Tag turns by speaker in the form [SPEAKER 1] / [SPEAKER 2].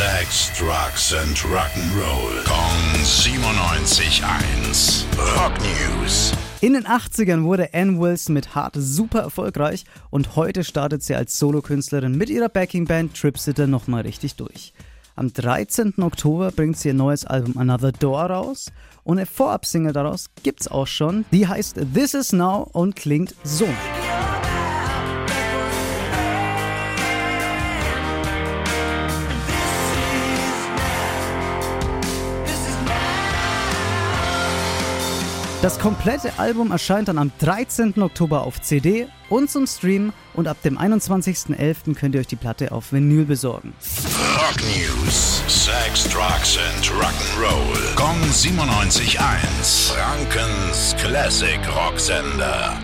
[SPEAKER 1] Sex, Drugs and Rock'n'Roll. Kong 97.1. Rock News.
[SPEAKER 2] In den 80ern wurde Ann Wilson mit Hart super erfolgreich und heute startet sie als Solokünstlerin mit ihrer Backingband Tripsitter nochmal richtig durch. Am 13. Oktober bringt sie ihr neues Album Another Door raus und eine Vorab-Single daraus gibt's auch schon. Die heißt This Is Now und klingt so. Das komplette Album erscheint dann am 13. Oktober auf CD und zum Stream und ab dem 21.11. könnt ihr euch die Platte auf Vinyl besorgen.
[SPEAKER 1] Rock News. Sex, Drugs and Rock'n'Roll. Kong 97.1. Frankens Classic Rocksender.